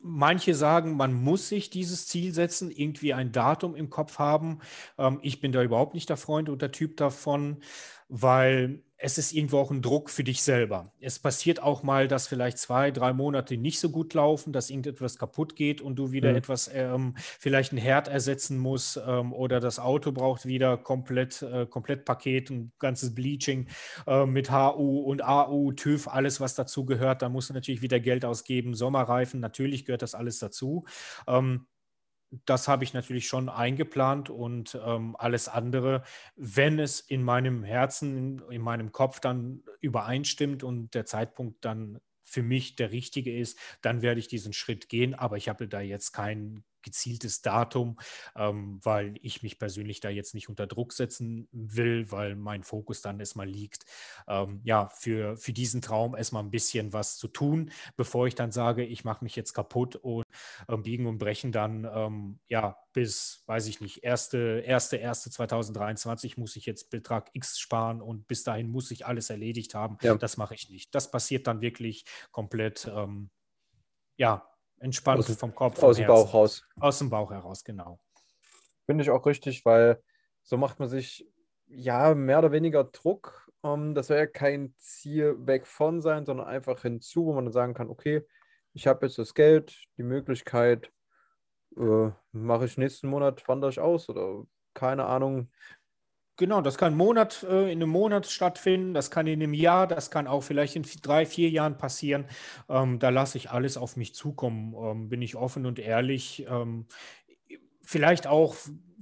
manche sagen, man muss sich dieses Ziel setzen, irgendwie ein Datum im Kopf haben. Ähm, ich bin da überhaupt nicht der Freund und der Typ davon, weil es ist irgendwo auch ein Druck für dich selber. Es passiert auch mal, dass vielleicht zwei, drei Monate nicht so gut laufen, dass irgendetwas kaputt geht und du wieder mhm. etwas, ähm, vielleicht ein Herd ersetzen musst ähm, oder das Auto braucht wieder komplett, äh, komplett Paket, ein ganzes Bleaching äh, mit HU und AU, TÜV, alles, was dazu gehört. Da musst du natürlich wieder Geld ausgeben, Sommerreifen, natürlich gehört das alles dazu. Ähm, das habe ich natürlich schon eingeplant und ähm, alles andere, wenn es in meinem Herzen, in meinem Kopf dann übereinstimmt und der Zeitpunkt dann für mich der richtige ist, dann werde ich diesen Schritt gehen. Aber ich habe da jetzt kein gezieltes Datum, ähm, weil ich mich persönlich da jetzt nicht unter Druck setzen will, weil mein Fokus dann erstmal liegt, ähm, ja, für, für diesen Traum erstmal ein bisschen was zu tun, bevor ich dann sage, ich mache mich jetzt kaputt und ähm, biegen und brechen dann, ähm, ja, bis, weiß ich nicht, erste, erste, erste 2023 muss ich jetzt Betrag X sparen und bis dahin muss ich alles erledigt haben. Ja. Das mache ich nicht. Das passiert dann wirklich komplett, ähm, ja, entspannt aus, vom Kopf. Aus dem Bauch raus. Aus dem Bauch heraus, genau. Finde ich auch richtig, weil so macht man sich ja mehr oder weniger Druck. Um, ähm, das soll ja kein Ziel weg von sein, sondern einfach hinzu, wo man dann sagen kann, okay, ich habe jetzt das Geld, die Möglichkeit, äh, mache ich nächsten Monat, wandere ich aus oder keine Ahnung. Genau, das kann Monat, äh, in einem Monat stattfinden, das kann in einem Jahr, das kann auch vielleicht in drei, vier Jahren passieren. Ähm, da lasse ich alles auf mich zukommen, ähm, bin ich offen und ehrlich. Ähm, vielleicht auch,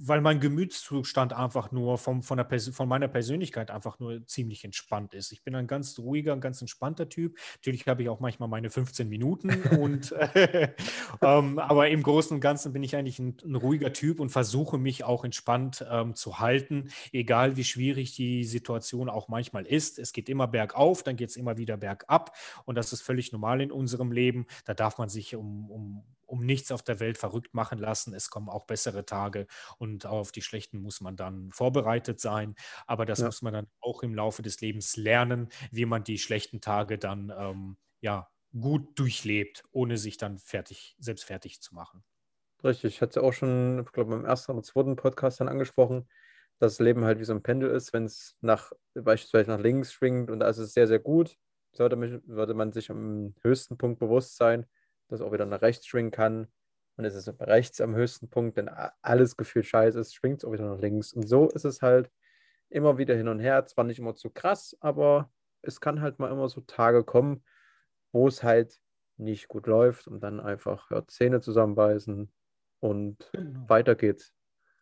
weil mein Gemütszustand einfach nur vom, von, der von meiner Persönlichkeit einfach nur ziemlich entspannt ist. Ich bin ein ganz ruhiger, ganz entspannter Typ. Natürlich habe ich auch manchmal meine 15 Minuten und ähm, aber im Großen und Ganzen bin ich eigentlich ein, ein ruhiger Typ und versuche mich auch entspannt ähm, zu halten, egal wie schwierig die Situation auch manchmal ist. Es geht immer bergauf, dann geht es immer wieder bergab und das ist völlig normal in unserem Leben. Da darf man sich um, um um nichts auf der Welt verrückt machen lassen. Es kommen auch bessere Tage und auf die schlechten muss man dann vorbereitet sein. Aber das ja. muss man dann auch im Laufe des Lebens lernen, wie man die schlechten Tage dann ähm, ja, gut durchlebt, ohne sich dann fertig, selbst fertig zu machen. Richtig, ich hatte es auch schon, ich glaube, beim ersten oder zweiten Podcast dann angesprochen, dass das Leben halt wie so ein Pendel ist, wenn es nach beispielsweise nach links schwingt und da ist es sehr, sehr gut, sollte, mich, sollte man sich am höchsten Punkt bewusst sein, dass auch wieder nach rechts schwingen kann. Und es ist rechts am höchsten Punkt, wenn alles gefühlt scheiße ist, schwingt es auch wieder nach links. Und so ist es halt immer wieder hin und her. Zwar nicht immer zu krass, aber es kann halt mal immer so Tage kommen, wo es halt nicht gut läuft und dann einfach ja, Zähne zusammenbeißen und genau. weiter geht's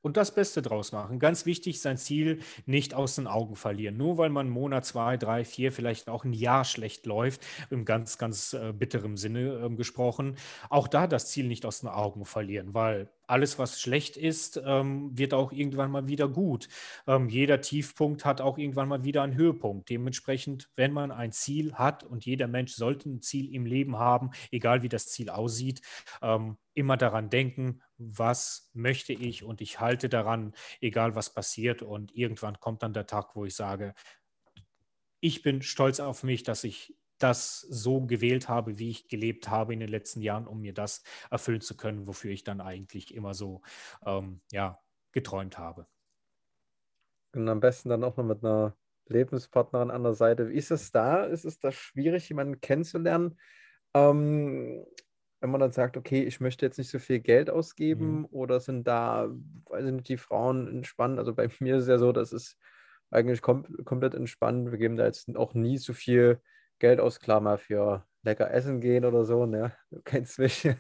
und das Beste draus machen. Ganz wichtig, sein Ziel nicht aus den Augen verlieren. Nur weil man einen Monat, zwei, drei, vier, vielleicht auch ein Jahr schlecht läuft, im ganz, ganz äh, bitterem Sinne äh, gesprochen, auch da das Ziel nicht aus den Augen verlieren, weil alles, was schlecht ist, ähm, wird auch irgendwann mal wieder gut. Ähm, jeder Tiefpunkt hat auch irgendwann mal wieder einen Höhepunkt. Dementsprechend, wenn man ein Ziel hat und jeder Mensch sollte ein Ziel im Leben haben, egal wie das Ziel aussieht, ähm, immer daran denken, was möchte ich und ich halte daran, egal was passiert. Und irgendwann kommt dann der Tag, wo ich sage, ich bin stolz auf mich, dass ich das so gewählt habe, wie ich gelebt habe in den letzten Jahren, um mir das erfüllen zu können, wofür ich dann eigentlich immer so ähm, ja, geträumt habe. Und am besten dann auch noch mit einer Lebenspartnerin an der Seite. Wie ist es da? Ist es da schwierig, jemanden kennenzulernen? Ähm, wenn man dann sagt, okay, ich möchte jetzt nicht so viel Geld ausgeben mhm. oder sind da, weiß ich nicht, die Frauen entspannt? Also bei mir ist es ja so, das ist eigentlich kom komplett entspannt. Wir geben da jetzt auch nie so viel Geld aus, klar mal für lecker essen gehen oder so, ne? Du kennst mich.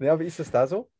ja, wie ist es da so?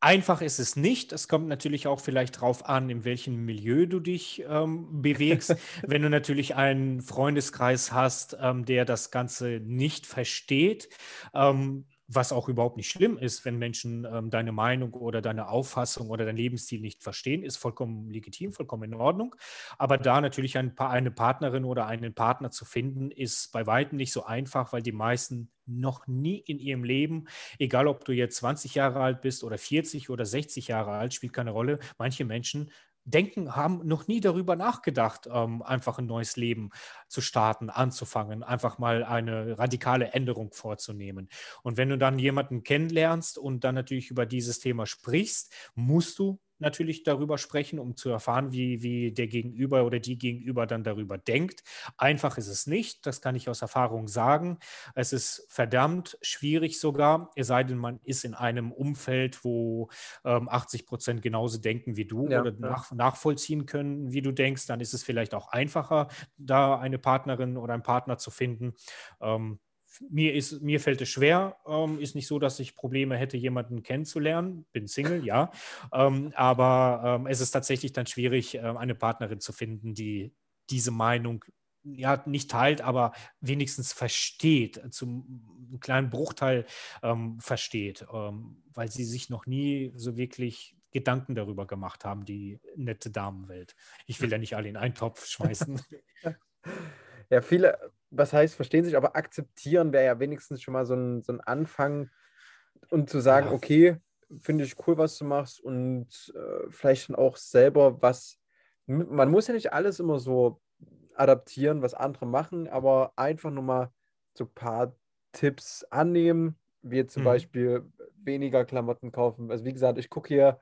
Einfach ist es nicht. Es kommt natürlich auch vielleicht darauf an, in welchem Milieu du dich ähm, bewegst. Wenn du natürlich einen Freundeskreis hast, ähm, der das Ganze nicht versteht, ähm, was auch überhaupt nicht schlimm ist, wenn Menschen ähm, deine Meinung oder deine Auffassung oder dein Lebensstil nicht verstehen, ist vollkommen legitim, vollkommen in Ordnung. Aber da natürlich ein eine Partnerin oder einen Partner zu finden, ist bei weitem nicht so einfach, weil die meisten noch nie in ihrem Leben, egal ob du jetzt 20 Jahre alt bist oder 40 oder 60 Jahre alt, spielt keine Rolle. Manche Menschen denken, haben noch nie darüber nachgedacht, ähm, einfach ein neues Leben zu starten, anzufangen, einfach mal eine radikale Änderung vorzunehmen. Und wenn du dann jemanden kennenlernst und dann natürlich über dieses Thema sprichst, musst du natürlich darüber sprechen, um zu erfahren, wie, wie der Gegenüber oder die Gegenüber dann darüber denkt. Einfach ist es nicht, das kann ich aus Erfahrung sagen. Es ist verdammt schwierig sogar, es sei denn, man ist in einem Umfeld, wo ähm, 80 Prozent genauso denken wie du ja, oder nach, nachvollziehen können, wie du denkst. Dann ist es vielleicht auch einfacher, da eine Partnerin oder einen Partner zu finden. Ähm, mir, ist, mir fällt es schwer. Ähm, ist nicht so, dass ich Probleme hätte, jemanden kennenzulernen. Bin Single, ja. Ähm, aber ähm, es ist tatsächlich dann schwierig, äh, eine Partnerin zu finden, die diese Meinung ja, nicht teilt, aber wenigstens versteht, zum einen kleinen Bruchteil ähm, versteht, ähm, weil sie sich noch nie so wirklich Gedanken darüber gemacht haben, die nette Damenwelt. Ich will ja nicht alle in einen Topf schmeißen. ja, viele, was heißt, verstehen sich, aber akzeptieren wäre ja wenigstens schon mal so ein, so ein Anfang und zu sagen, ja. okay, finde ich cool, was du machst und äh, vielleicht dann auch selber was, man muss ja nicht alles immer so adaptieren, was andere machen, aber einfach nur mal so ein paar Tipps annehmen, wie zum mhm. Beispiel weniger Klamotten kaufen. Also wie gesagt, ich gucke hier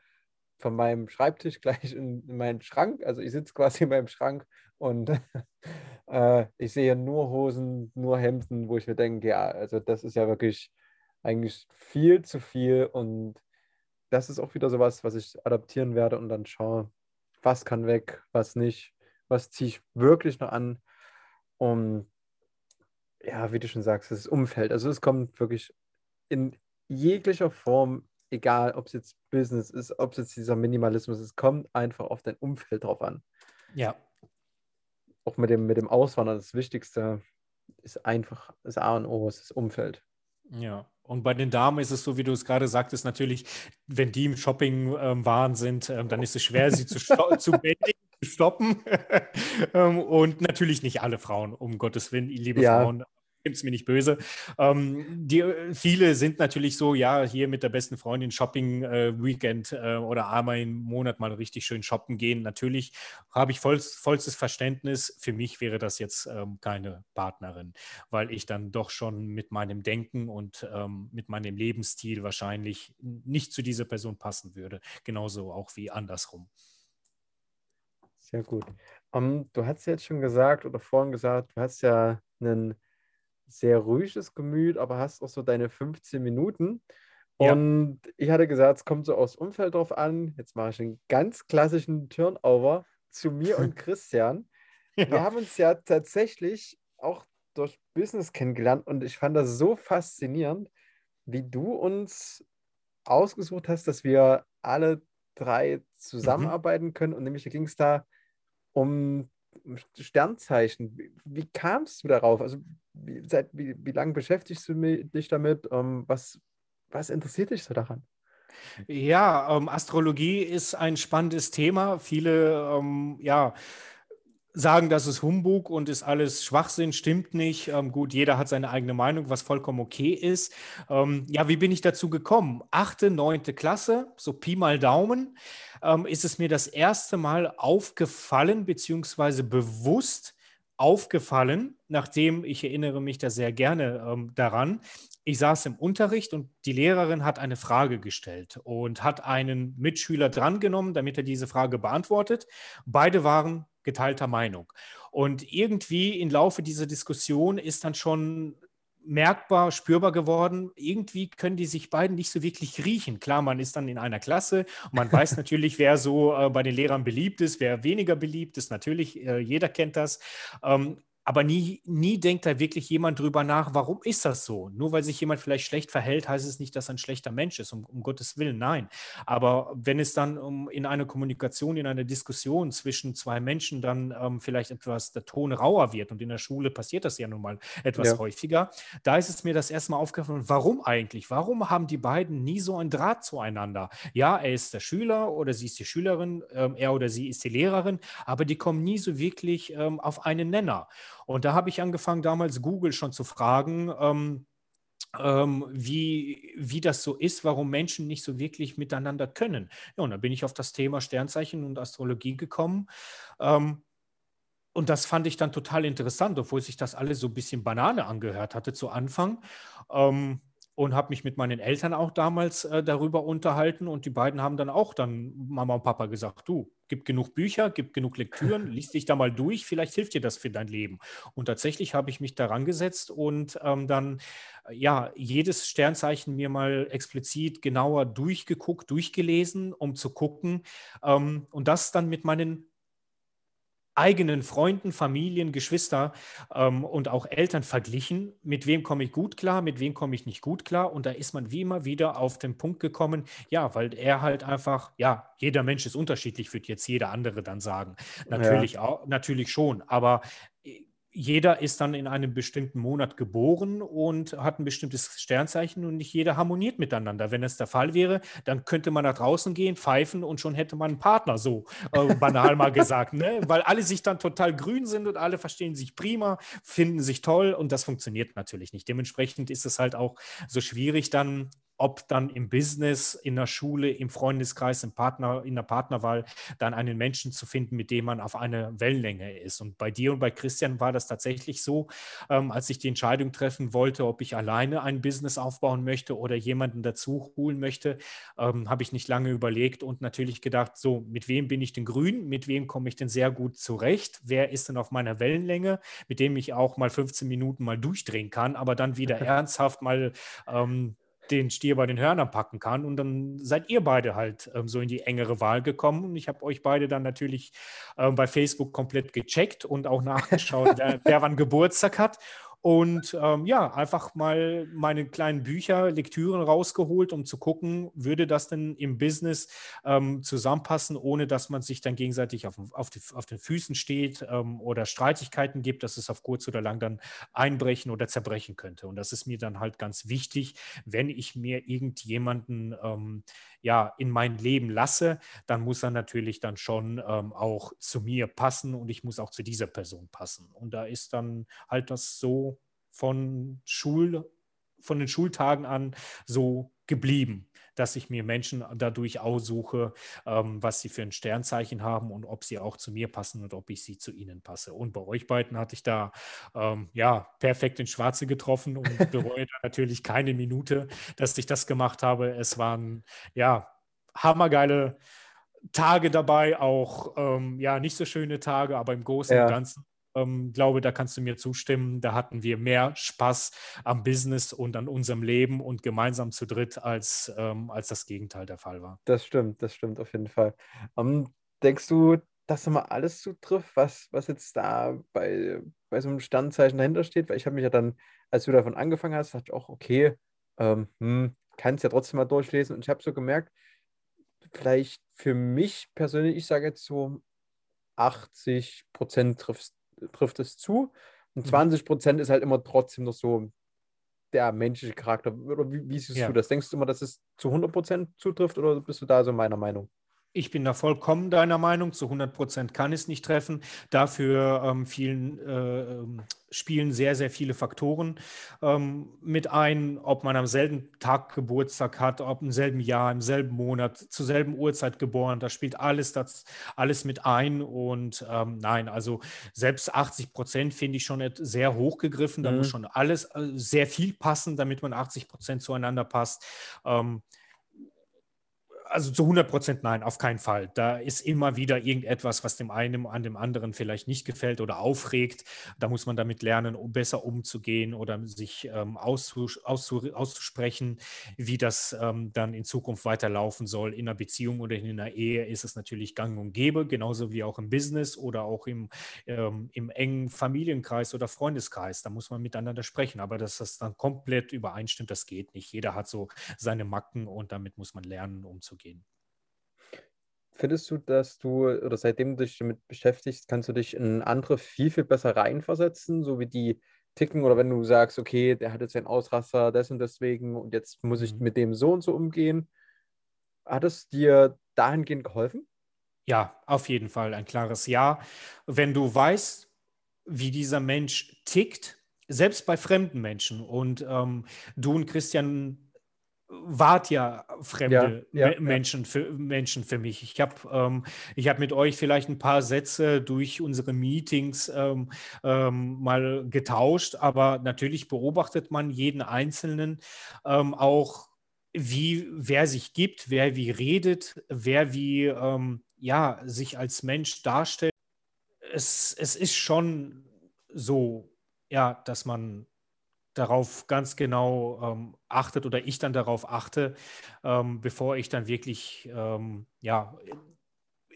von meinem Schreibtisch gleich in, in meinen Schrank. Also ich sitze quasi in meinem Schrank und äh, ich sehe nur Hosen, nur Hemden, wo ich mir denke, ja, also das ist ja wirklich eigentlich viel zu viel und das ist auch wieder sowas, was ich adaptieren werde und dann schaue, was kann weg, was nicht, was ziehe ich wirklich noch an. Und ja, wie du schon sagst, das Umfeld. Also es kommt wirklich in jeglicher Form egal ob es jetzt Business ist, ob es jetzt dieser Minimalismus ist, kommt einfach auf dein Umfeld drauf an. Ja. Auch mit dem, mit dem Auswandern, das Wichtigste ist einfach das A und O, ist das Umfeld. Ja, und bei den Damen ist es so, wie du es gerade sagtest, natürlich, wenn die im Shopping-Wahn ähm, sind, ähm, dann ist es schwer, sie zu, zu bändigen, zu stoppen. ähm, und natürlich nicht alle Frauen, um Gottes Willen, liebe ja. Frauen Nimmt es mir nicht böse. Ähm, die, viele sind natürlich so, ja, hier mit der besten Freundin Shopping-Weekend äh, äh, oder einmal im Monat mal richtig schön shoppen gehen. Natürlich habe ich voll, vollstes Verständnis. Für mich wäre das jetzt ähm, keine Partnerin, weil ich dann doch schon mit meinem Denken und ähm, mit meinem Lebensstil wahrscheinlich nicht zu dieser Person passen würde. Genauso auch wie andersrum. Sehr gut. Um, ähm, du hast jetzt schon gesagt oder vorhin gesagt, du hast ja einen sehr ruhiges Gemüt, aber hast auch so deine 15 Minuten. Ja. Und ich hatte gesagt, es kommt so aus Umfeld drauf an. Jetzt mache ich einen ganz klassischen Turnover zu mir und Christian. ja. Wir haben uns ja tatsächlich auch durch Business kennengelernt und ich fand das so faszinierend, wie du uns ausgesucht hast, dass wir alle drei mhm. zusammenarbeiten können. Und nämlich ging es da um Sternzeichen. Wie, wie kamst du darauf? Also wie, seit wie, wie lange beschäftigst du dich damit? Ähm, was, was interessiert dich so daran? Ja, ähm, Astrologie ist ein spannendes Thema. Viele, ähm, ja, sagen, das ist Humbug und ist alles Schwachsinn, stimmt nicht. Ähm, gut, jeder hat seine eigene Meinung, was vollkommen okay ist. Ähm, ja, wie bin ich dazu gekommen? Achte, neunte Klasse, so Pi mal Daumen, ähm, ist es mir das erste Mal aufgefallen, beziehungsweise bewusst aufgefallen, nachdem ich erinnere mich da sehr gerne ähm, daran. Ich saß im Unterricht und die Lehrerin hat eine Frage gestellt und hat einen Mitschüler drangenommen, damit er diese Frage beantwortet. Beide waren geteilter Meinung. Und irgendwie im Laufe dieser Diskussion ist dann schon merkbar, spürbar geworden. Irgendwie können die sich beiden nicht so wirklich riechen. Klar, man ist dann in einer Klasse und man weiß natürlich, wer so äh, bei den Lehrern beliebt ist, wer weniger beliebt ist. Natürlich, äh, jeder kennt das. Ähm, aber nie, nie denkt da wirklich jemand drüber nach, warum ist das so? Nur weil sich jemand vielleicht schlecht verhält, heißt es nicht, dass er ein schlechter Mensch ist, um, um Gottes Willen, nein. Aber wenn es dann um, in einer Kommunikation, in einer Diskussion zwischen zwei Menschen dann ähm, vielleicht etwas der Ton rauer wird, und in der Schule passiert das ja nun mal etwas ja. häufiger, da ist es mir das erstmal aufgefallen, warum eigentlich? Warum haben die beiden nie so einen Draht zueinander? Ja, er ist der Schüler oder sie ist die Schülerin, ähm, er oder sie ist die Lehrerin, aber die kommen nie so wirklich ähm, auf einen Nenner. Und da habe ich angefangen, damals Google schon zu fragen, ähm, ähm, wie, wie das so ist, warum Menschen nicht so wirklich miteinander können. Ja, und da bin ich auf das Thema Sternzeichen und Astrologie gekommen. Ähm, und das fand ich dann total interessant, obwohl sich das alles so ein bisschen Banane angehört hatte zu Anfang. Ähm, und habe mich mit meinen Eltern auch damals äh, darüber unterhalten und die beiden haben dann auch dann Mama und Papa gesagt, du, gib genug Bücher, gib genug Lektüren, lies dich da mal durch, vielleicht hilft dir das für dein Leben. Und tatsächlich habe ich mich daran gesetzt und ähm, dann äh, ja jedes Sternzeichen mir mal explizit genauer durchgeguckt, durchgelesen, um zu gucken ähm, und das dann mit meinen eigenen Freunden, Familien, Geschwister ähm, und auch Eltern verglichen, mit wem komme ich gut klar, mit wem komme ich nicht gut klar. Und da ist man wie immer wieder auf den Punkt gekommen, ja, weil er halt einfach, ja, jeder Mensch ist unterschiedlich, wird jetzt jeder andere dann sagen. Natürlich ja. auch, natürlich schon, aber jeder ist dann in einem bestimmten Monat geboren und hat ein bestimmtes Sternzeichen und nicht jeder harmoniert miteinander. Wenn es der Fall wäre, dann könnte man nach draußen gehen, pfeifen und schon hätte man einen Partner, so äh, banal mal gesagt, ne? weil alle sich dann total grün sind und alle verstehen sich prima, finden sich toll und das funktioniert natürlich nicht. Dementsprechend ist es halt auch so schwierig, dann ob dann im Business, in der Schule, im Freundeskreis, im Partner, in der Partnerwahl dann einen Menschen zu finden, mit dem man auf einer Wellenlänge ist. Und bei dir und bei Christian war das tatsächlich so, ähm, als ich die Entscheidung treffen wollte, ob ich alleine ein Business aufbauen möchte oder jemanden dazu holen möchte, ähm, habe ich nicht lange überlegt und natürlich gedacht, so, mit wem bin ich denn grün? Mit wem komme ich denn sehr gut zurecht? Wer ist denn auf meiner Wellenlänge, mit dem ich auch mal 15 Minuten mal durchdrehen kann, aber dann wieder ernsthaft mal ähm, den Stier bei den Hörnern packen kann. Und dann seid ihr beide halt ähm, so in die engere Wahl gekommen. Und ich habe euch beide dann natürlich ähm, bei Facebook komplett gecheckt und auch nachgeschaut, wer, wer wann Geburtstag hat. Und ähm, ja, einfach mal meine kleinen Bücher, Lektüren rausgeholt, um zu gucken, würde das denn im Business ähm, zusammenpassen, ohne dass man sich dann gegenseitig auf, auf, die, auf den Füßen steht ähm, oder Streitigkeiten gibt, dass es auf kurz oder lang dann einbrechen oder zerbrechen könnte. Und das ist mir dann halt ganz wichtig, wenn ich mir irgendjemanden ähm, ja in mein Leben lasse, dann muss er natürlich dann schon ähm, auch zu mir passen und ich muss auch zu dieser Person passen. Und da ist dann halt das so von Schul, von den Schultagen an so geblieben, dass ich mir Menschen dadurch aussuche, ähm, was sie für ein Sternzeichen haben und ob sie auch zu mir passen und ob ich sie zu ihnen passe. Und bei euch beiden hatte ich da ähm, ja perfekt ins Schwarze getroffen und bereue natürlich keine Minute, dass ich das gemacht habe. Es waren ja hammergeile Tage dabei, auch ähm, ja nicht so schöne Tage, aber im Großen ja. und Ganzen ähm, glaube, da kannst du mir zustimmen. Da hatten wir mehr Spaß am Business und an unserem Leben und gemeinsam zu dritt, als, ähm, als das Gegenteil der Fall war. Das stimmt, das stimmt auf jeden Fall. Ähm, denkst du, dass immer alles zutrifft, was, was jetzt da bei, bei so einem Standzeichen dahinter steht? Weil ich habe mich ja dann, als du davon angefangen hast, dachte ich auch, okay, ähm, hm, kannst ja trotzdem mal durchlesen. Und ich habe so gemerkt, vielleicht für mich persönlich, ich sage jetzt so 80 Prozent trifft trifft es zu. Und 20 mhm. Prozent ist halt immer trotzdem noch so der menschliche Charakter. Oder wie, wie siehst ja. du das? Denkst du immer, dass es zu 100 Prozent zutrifft oder bist du da so meiner Meinung? Ich bin da vollkommen deiner Meinung. Zu 100 Prozent kann es nicht treffen. Dafür ähm, vielen, äh, ähm, spielen sehr, sehr viele Faktoren ähm, mit ein, ob man am selben Tag Geburtstag hat, ob im selben Jahr, im selben Monat, zur selben Uhrzeit geboren. Da spielt alles, das, alles mit ein. Und ähm, nein, also selbst 80 Prozent finde ich schon sehr hoch gegriffen. Da mhm. muss schon alles äh, sehr viel passen, damit man 80 Prozent zueinander passt. Ähm, also zu 100 Prozent nein, auf keinen Fall. Da ist immer wieder irgendetwas, was dem einen an dem anderen vielleicht nicht gefällt oder aufregt. Da muss man damit lernen, um besser umzugehen oder sich ähm, auszus auszu auszusprechen, wie das ähm, dann in Zukunft weiterlaufen soll. In einer Beziehung oder in einer Ehe ist es natürlich gang und gäbe, genauso wie auch im Business oder auch im, ähm, im engen Familienkreis oder Freundeskreis. Da muss man miteinander sprechen. Aber dass das dann komplett übereinstimmt, das geht nicht. Jeder hat so seine Macken und damit muss man lernen, umzugehen gehen. Findest du, dass du, oder seitdem du dich damit beschäftigst, kannst du dich in andere viel, viel besser reinversetzen, so wie die ticken, oder wenn du sagst, okay, der hat jetzt einen Ausraster des und deswegen und jetzt muss ich mhm. mit dem so und so umgehen. Hat es dir dahingehend geholfen? Ja, auf jeden Fall ein klares Ja. Wenn du weißt, wie dieser Mensch tickt, selbst bei fremden Menschen und ähm, du und Christian wart ja fremde ja, ja, Menschen, ja. Für, Menschen für mich. Ich habe ähm, hab mit euch vielleicht ein paar Sätze durch unsere Meetings ähm, ähm, mal getauscht, aber natürlich beobachtet man jeden Einzelnen ähm, auch, wie wer sich gibt, wer wie redet, wer wie ähm, ja, sich als Mensch darstellt. Es, es ist schon so, ja, dass man darauf ganz genau ähm, achtet oder ich dann darauf achte, ähm, bevor ich dann wirklich ähm, ja,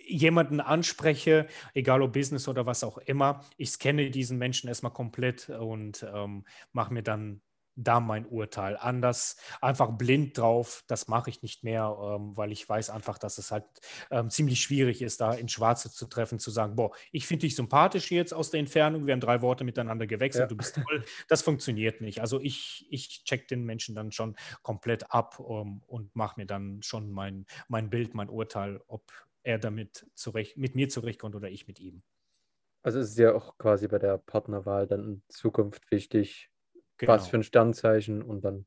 jemanden anspreche, egal ob Business oder was auch immer. Ich scanne diesen Menschen erstmal komplett und ähm, mache mir dann da mein Urteil. Anders, einfach blind drauf, das mache ich nicht mehr, ähm, weil ich weiß einfach, dass es halt ähm, ziemlich schwierig ist, da in Schwarze zu treffen, zu sagen, boah, ich finde dich sympathisch jetzt aus der Entfernung, wir haben drei Worte miteinander gewechselt, ja. du bist toll. Das funktioniert nicht. Also ich, ich check den Menschen dann schon komplett ab ähm, und mache mir dann schon mein, mein Bild, mein Urteil, ob er damit zurecht, mit mir zurechtkommt oder ich mit ihm. Also ist es ja auch quasi bei der Partnerwahl dann in Zukunft wichtig, genau. was für ein Sternzeichen und dann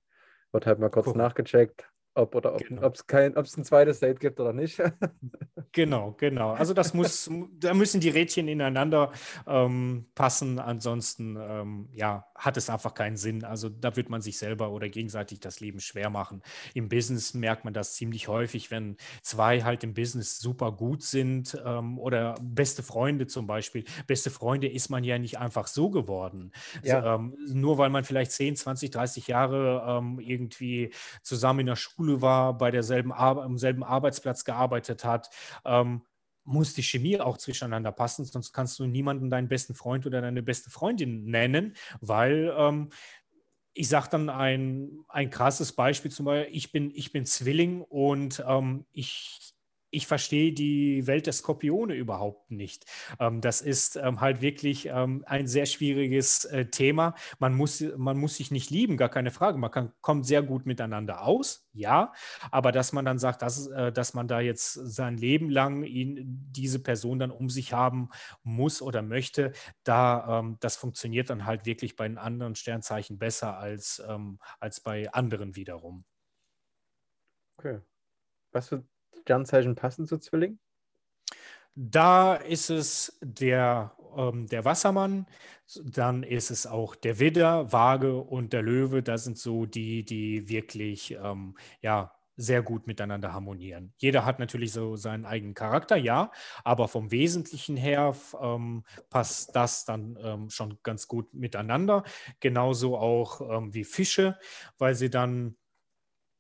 wird halt mal kurz Guck. nachgecheckt, ob oder ob genau. es kein, ob es ein zweites Date gibt oder nicht. genau, genau. Also das muss, da müssen die Rädchen ineinander ähm, passen. Ansonsten ähm, ja, hat es einfach keinen Sinn. Also da wird man sich selber oder gegenseitig das Leben schwer machen. Im Business merkt man das ziemlich häufig, wenn zwei halt im Business super gut sind ähm, oder beste Freunde zum Beispiel. Beste Freunde ist man ja nicht einfach so geworden. Ja. So, ähm, nur weil man vielleicht 10, 20, 30 Jahre ähm, irgendwie zusammen in der Schule Schule war, bei derselben Ar am selben Arbeitsplatz gearbeitet hat, ähm, muss die Chemie auch zwischeneinander passen, sonst kannst du niemanden deinen besten Freund oder deine beste Freundin nennen, weil ähm, ich sage dann ein, ein krasses Beispiel zum Beispiel, ich bin, ich bin Zwilling und ähm, ich ich verstehe die Welt der Skorpione überhaupt nicht. Ähm, das ist ähm, halt wirklich ähm, ein sehr schwieriges äh, Thema. Man muss, man muss sich nicht lieben, gar keine Frage. Man kann, kommt sehr gut miteinander aus, ja. Aber dass man dann sagt, dass, äh, dass man da jetzt sein Leben lang ihn, diese Person dann um sich haben muss oder möchte, da, ähm, das funktioniert dann halt wirklich bei den anderen Sternzeichen besser als, ähm, als bei anderen wiederum. Okay. Was für Sternzeichen passen zu Zwilling? Da ist es der, ähm, der Wassermann, dann ist es auch der Widder, Waage und der Löwe. Das sind so die, die wirklich ähm, ja, sehr gut miteinander harmonieren. Jeder hat natürlich so seinen eigenen Charakter, ja, aber vom Wesentlichen her ähm, passt das dann ähm, schon ganz gut miteinander. Genauso auch ähm, wie Fische, weil sie dann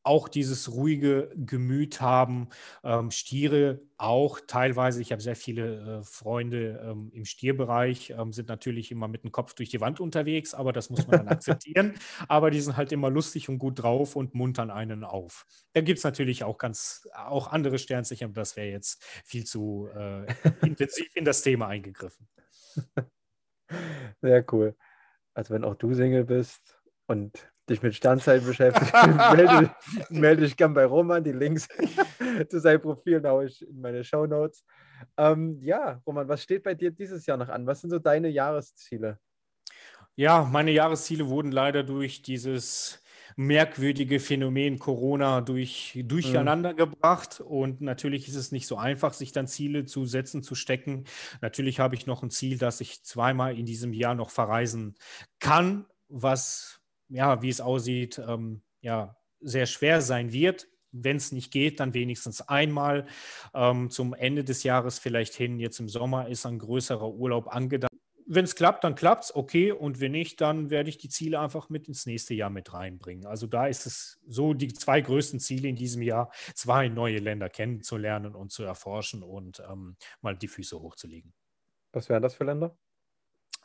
auch dieses ruhige Gemüt haben. Ähm, Stiere auch teilweise. Ich habe sehr viele äh, Freunde ähm, im Stierbereich, ähm, sind natürlich immer mit dem Kopf durch die Wand unterwegs, aber das muss man dann akzeptieren. Aber die sind halt immer lustig und gut drauf und muntern einen auf. Da gibt es natürlich auch ganz auch andere Sternzeichen, aber das wäre jetzt viel zu äh, intensiv in das Thema eingegriffen. Sehr cool. Also wenn auch du Single bist und dich mit Sternzeichen beschäftigt, melde, melde dich gern bei Roman. Die Links zu seinem Profil haue ich in meine Show Notes. Ähm, ja, Roman, was steht bei dir dieses Jahr noch an? Was sind so deine Jahresziele? Ja, meine Jahresziele wurden leider durch dieses merkwürdige Phänomen Corona durch, durcheinander mhm. gebracht. Und natürlich ist es nicht so einfach, sich dann Ziele zu setzen, zu stecken. Natürlich habe ich noch ein Ziel, dass ich zweimal in diesem Jahr noch verreisen kann, was ja, wie es aussieht, ähm, ja, sehr schwer sein wird. wenn es nicht geht, dann wenigstens einmal. Ähm, zum Ende des Jahres vielleicht hin. Jetzt im Sommer ist ein größerer Urlaub angedacht. Wenn es klappt, dann klappt es, okay. Und wenn nicht, dann werde ich die Ziele einfach mit ins nächste Jahr mit reinbringen. Also da ist es so die zwei größten Ziele in diesem Jahr, zwei neue Länder kennenzulernen und zu erforschen und ähm, mal die Füße hochzulegen. Was wären das für Länder?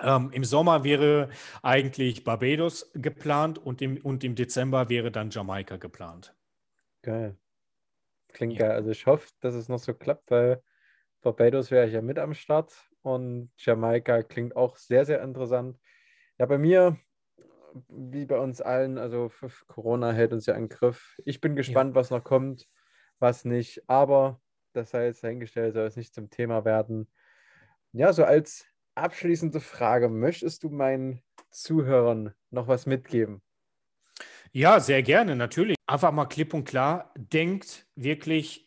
Ähm, Im Sommer wäre eigentlich Barbados geplant und im, und im Dezember wäre dann Jamaika geplant. Geil. Klingt ja. geil. Also ich hoffe, dass es noch so klappt, weil Barbados wäre ich ja mit am Start und Jamaika klingt auch sehr, sehr interessant. Ja, bei mir, wie bei uns allen, also Corona hält uns ja im Griff. Ich bin gespannt, ja. was noch kommt, was nicht, aber das sei jetzt dahingestellt, soll es nicht zum Thema werden. Ja, so als abschließende Frage, möchtest du meinen Zuhörern noch was mitgeben? Ja, sehr gerne, natürlich. Einfach mal klipp und klar, denkt wirklich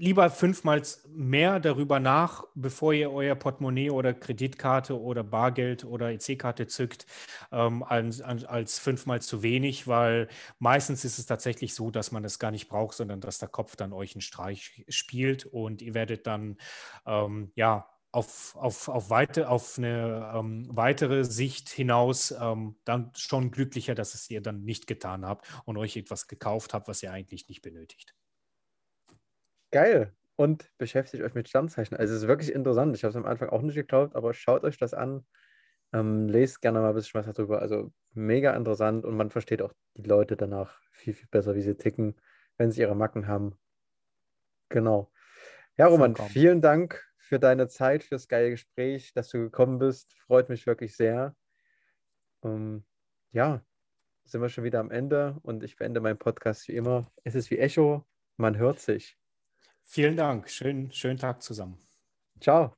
lieber fünfmal mehr darüber nach, bevor ihr euer Portemonnaie oder Kreditkarte oder Bargeld oder EC-Karte zückt, ähm, als, als fünfmal zu wenig, weil meistens ist es tatsächlich so, dass man es gar nicht braucht, sondern dass der Kopf dann euch einen Streich spielt und ihr werdet dann ähm, ja auf, auf, auf, weite, auf eine ähm, weitere Sicht hinaus ähm, dann schon glücklicher, dass es ihr dann nicht getan habt und euch etwas gekauft habt, was ihr eigentlich nicht benötigt. Geil. Und beschäftigt euch mit Sternzeichen. Also es ist wirklich interessant. Ich habe es am Anfang auch nicht geglaubt, aber schaut euch das an. Ähm, lest gerne mal ein bisschen was darüber. Also mega interessant und man versteht auch die Leute danach viel, viel besser, wie sie ticken, wenn sie ihre Macken haben. Genau. Ja, Roman, vielen Dank für deine Zeit, fürs geile Gespräch, dass du gekommen bist. Freut mich wirklich sehr. Um, ja, sind wir schon wieder am Ende und ich beende meinen Podcast wie immer. Es ist wie Echo, man hört sich. Vielen Dank. Schönen, schönen Tag zusammen. Ciao.